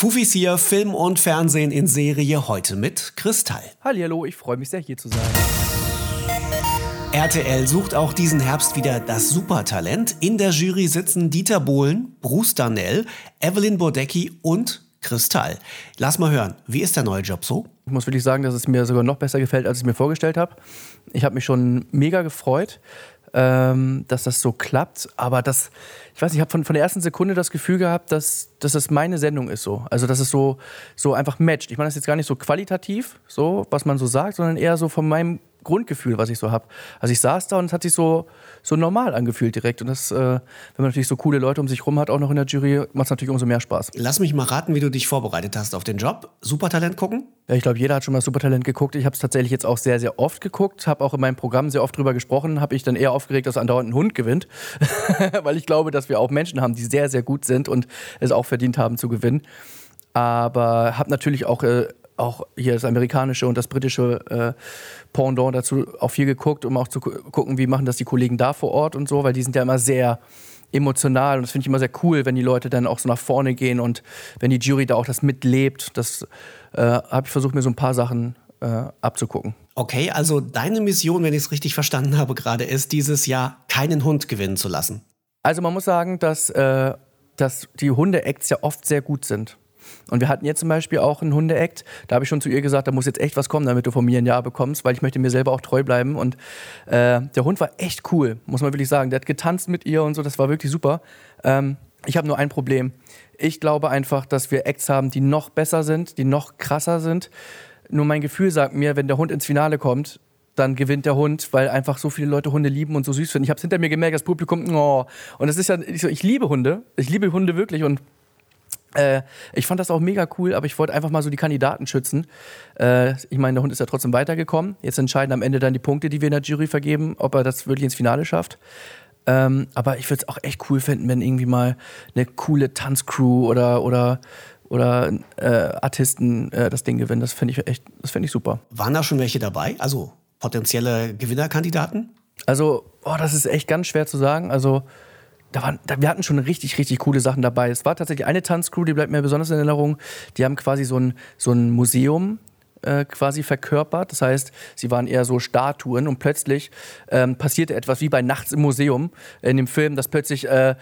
Fufis hier, Film und Fernsehen in Serie heute mit Kristall. Hallo, ich freue mich sehr hier zu sein. RTL sucht auch diesen Herbst wieder das Supertalent. In der Jury sitzen Dieter Bohlen, Bruce Darnell, Evelyn Bodecki und Kristall. Lass mal hören, wie ist der neue Job so? Ich muss wirklich sagen, dass es mir sogar noch besser gefällt, als ich mir vorgestellt habe. Ich habe mich schon mega gefreut ähm, dass das so klappt. Aber das, ich weiß nicht, ich habe von, von der ersten Sekunde das Gefühl gehabt, dass, dass das meine Sendung ist so. Also dass es so, so einfach matcht. Ich meine das jetzt gar nicht so qualitativ, so, was man so sagt, sondern eher so von meinem Grundgefühl, was ich so habe. Also ich saß da und es hat sich so, so normal angefühlt direkt. Und das, äh, wenn man natürlich so coole Leute um sich rum hat, auch noch in der Jury, macht es natürlich umso mehr Spaß. Lass mich mal raten, wie du dich vorbereitet hast auf den Job. Supertalent gucken? Ja, ich glaube, jeder hat schon mal Supertalent geguckt. Ich habe es tatsächlich jetzt auch sehr, sehr oft geguckt. Habe auch in meinem Programm sehr oft drüber gesprochen. Habe ich dann eher aufgeregt, dass andauernd ein Hund gewinnt. Weil ich glaube, dass wir auch Menschen haben, die sehr, sehr gut sind und es auch verdient haben zu gewinnen. Aber habe natürlich auch äh, auch hier das amerikanische und das britische äh, Pendant dazu auch viel geguckt, um auch zu gucken, wie machen das die Kollegen da vor Ort und so, weil die sind ja immer sehr emotional und das finde ich immer sehr cool, wenn die Leute dann auch so nach vorne gehen und wenn die Jury da auch das mitlebt. Das äh, habe ich versucht, mir so ein paar Sachen äh, abzugucken. Okay, also deine Mission, wenn ich es richtig verstanden habe, gerade ist, dieses Jahr keinen Hund gewinnen zu lassen. Also man muss sagen, dass, äh, dass die Hunde-Acts ja oft sehr gut sind. Und wir hatten jetzt zum Beispiel auch einen Hunde-Act. Da habe ich schon zu ihr gesagt, da muss jetzt echt was kommen, damit du von mir ein Ja bekommst, weil ich möchte mir selber auch treu bleiben. Und äh, der Hund war echt cool, muss man wirklich sagen. Der hat getanzt mit ihr und so, das war wirklich super. Ähm, ich habe nur ein Problem. Ich glaube einfach, dass wir Acts haben, die noch besser sind, die noch krasser sind. Nur mein Gefühl sagt mir, wenn der Hund ins Finale kommt, dann gewinnt der Hund, weil einfach so viele Leute Hunde lieben und so süß finden. Ich habe es hinter mir gemerkt, das Publikum, oh. Und es ist ja, ich, so, ich liebe Hunde. Ich liebe Hunde wirklich und äh, ich fand das auch mega cool, aber ich wollte einfach mal so die Kandidaten schützen. Äh, ich meine, der Hund ist ja trotzdem weitergekommen. Jetzt entscheiden am Ende dann die Punkte, die wir in der Jury vergeben, ob er das wirklich ins Finale schafft. Ähm, aber ich würde es auch echt cool finden, wenn irgendwie mal eine coole Tanzcrew oder, oder, oder äh, Artisten äh, das Ding gewinnen. Das fände ich echt, das fände ich super. Waren da schon welche dabei? Also potenzielle Gewinnerkandidaten? Also, oh, das ist echt ganz schwer zu sagen. Also, da waren, da, wir hatten schon richtig, richtig coole Sachen dabei. Es war tatsächlich eine Tanzcrew, die bleibt mir besonders in Erinnerung. Die haben quasi so ein, so ein Museum äh, quasi verkörpert. Das heißt, sie waren eher so Statuen und plötzlich ähm, passierte etwas wie bei Nachts im Museum in dem Film, dass plötzlich äh,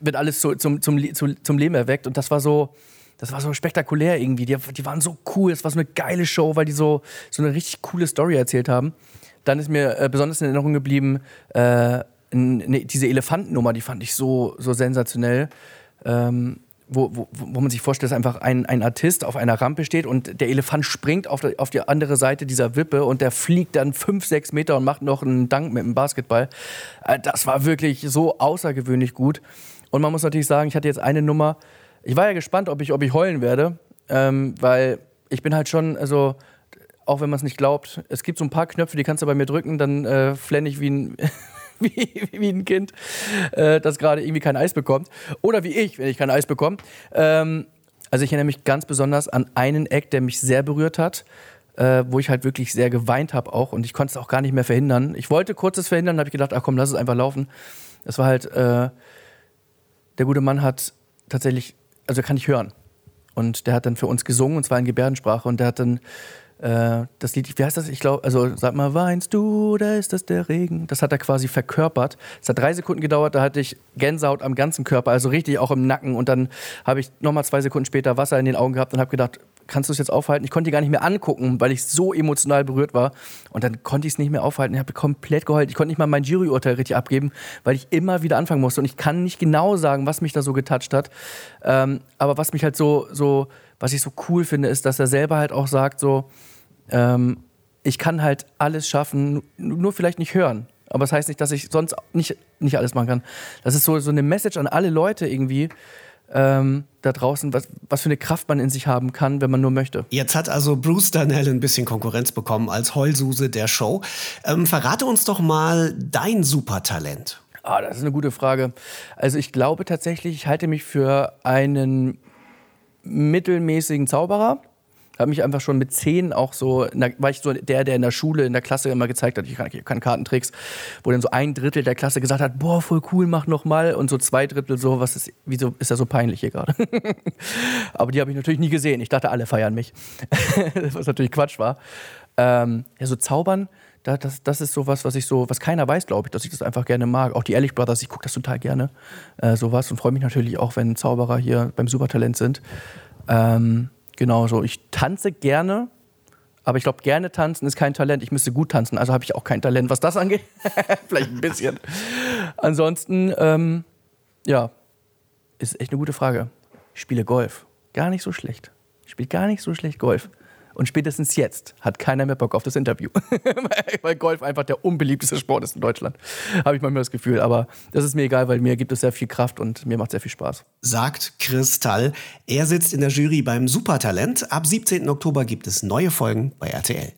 wird alles so, zum, zum, zum, zum Leben erweckt. Und das war so, das war so spektakulär irgendwie. Die, die waren so cool, es war so eine geile Show, weil die so, so eine richtig coole Story erzählt haben. Dann ist mir äh, besonders in Erinnerung geblieben, äh, ne, diese Elefantennummer, die fand ich so, so sensationell. Ähm, wo, wo, wo man sich vorstellt, dass einfach ein, ein Artist auf einer Rampe steht und der Elefant springt auf, die, auf die andere Seite dieser Wippe und der fliegt dann fünf, sechs Meter und macht noch einen Dank mit dem Basketball. Äh, das war wirklich so außergewöhnlich gut. Und man muss natürlich sagen, ich hatte jetzt eine Nummer. Ich war ja gespannt, ob ich, ob ich heulen werde, ähm, weil ich bin halt schon, also auch wenn man es nicht glaubt, es gibt so ein paar Knöpfe, die kannst du bei mir drücken, dann äh, flenne ich wie ein, wie, wie ein Kind, äh, das gerade irgendwie kein Eis bekommt. Oder wie ich, wenn ich kein Eis bekomme. Ähm, also ich erinnere mich ganz besonders an einen Act, der mich sehr berührt hat. Äh, wo ich halt wirklich sehr geweint habe auch und ich konnte es auch gar nicht mehr verhindern. Ich wollte kurzes verhindern, habe ich gedacht, ach komm, lass es einfach laufen. Das war halt, äh, der gute Mann hat tatsächlich, also kann ich hören. Und der hat dann für uns gesungen, und zwar in Gebärdensprache. Und der hat dann das Lied, wie heißt das? Ich glaube, also sag mal, weinst du oder ist das der Regen? Das hat er quasi verkörpert. Es hat drei Sekunden gedauert, da hatte ich Gänsehaut am ganzen Körper, also richtig auch im Nacken. Und dann habe ich nochmal zwei Sekunden später Wasser in den Augen gehabt und habe gedacht, kannst du es jetzt aufhalten? Ich konnte die gar nicht mehr angucken, weil ich so emotional berührt war. Und dann konnte ich es nicht mehr aufhalten. Ich habe komplett geheult. Ich konnte nicht mal mein Juryurteil richtig abgeben, weil ich immer wieder anfangen musste. Und ich kann nicht genau sagen, was mich da so getoucht hat. Ähm, aber was mich halt so, so was ich so cool finde, ist, dass er selber halt auch sagt, so, ähm, ich kann halt alles schaffen, nur vielleicht nicht hören. Aber das heißt nicht, dass ich sonst nicht, nicht alles machen kann. Das ist so, so eine Message an alle Leute irgendwie, ähm, da draußen, was, was für eine Kraft man in sich haben kann, wenn man nur möchte. Jetzt hat also Bruce Darnell ein bisschen Konkurrenz bekommen als Heulsuse der Show. Ähm, verrate uns doch mal dein Supertalent. Ah, das ist eine gute Frage. Also ich glaube tatsächlich, ich halte mich für einen mittelmäßigen Zauberer. Habe mich einfach schon mit zehn auch so, der, war ich so der, der in der Schule, in der Klasse immer gezeigt hat, ich kann, ich kann Kartentricks, wo dann so ein Drittel der Klasse gesagt hat, boah, voll cool, mach noch mal und so zwei Drittel so, was ist, wieso ist das so peinlich hier gerade? Aber die habe ich natürlich nie gesehen. Ich dachte, alle feiern mich, was natürlich Quatsch war. Ähm, ja, so zaubern, da, das, das ist sowas, was ich so, was keiner weiß, glaube ich, dass ich das einfach gerne mag. Auch die Ehrlich Brothers, ich gucke das total gerne, äh, sowas und freue mich natürlich auch, wenn Zauberer hier beim Supertalent sind. Ähm, genau so. Ich tanze gerne, aber ich glaube, gerne tanzen ist kein Talent. Ich müsste gut tanzen, also habe ich auch kein Talent, was das angeht. Vielleicht ein bisschen. Ansonsten, ähm, ja, ist echt eine gute Frage. Ich spiele Golf. Gar nicht so schlecht. Ich spiele gar nicht so schlecht Golf. Und spätestens jetzt hat keiner mehr Bock auf das Interview. weil Golf einfach der unbeliebteste Sport ist in Deutschland. Habe ich manchmal das Gefühl. Aber das ist mir egal, weil mir gibt es sehr viel Kraft und mir macht sehr viel Spaß. Sagt Kristall. Er sitzt in der Jury beim Supertalent. Ab 17. Oktober gibt es neue Folgen bei RTL.